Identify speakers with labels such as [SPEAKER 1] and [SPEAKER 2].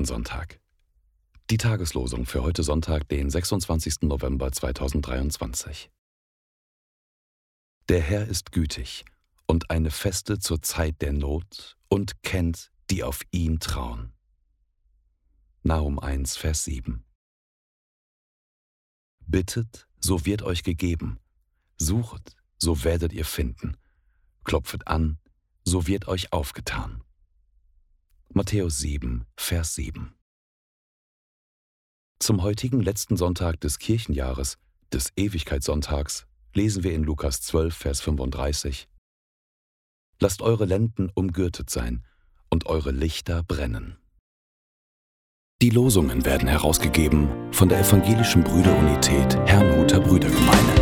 [SPEAKER 1] Schnittsonntag. Die Tageslosung für heute Sonntag, den 26. November 2023. Der Herr ist gütig und eine Feste zur Zeit der Not und kennt, die auf ihn trauen. Nahum 1, Vers 7. Bittet, so wird euch gegeben. Suchet, so werdet ihr finden. Klopfet an, so wird euch aufgetan. Matthäus 7, Vers 7. Zum heutigen letzten Sonntag des Kirchenjahres, des Ewigkeitssonntags, lesen wir in Lukas 12, Vers 35. Lasst eure Lenden umgürtet sein und eure Lichter brennen. Die Losungen werden herausgegeben von der Evangelischen Brüderunität Herrnhuter Brüdergemeine.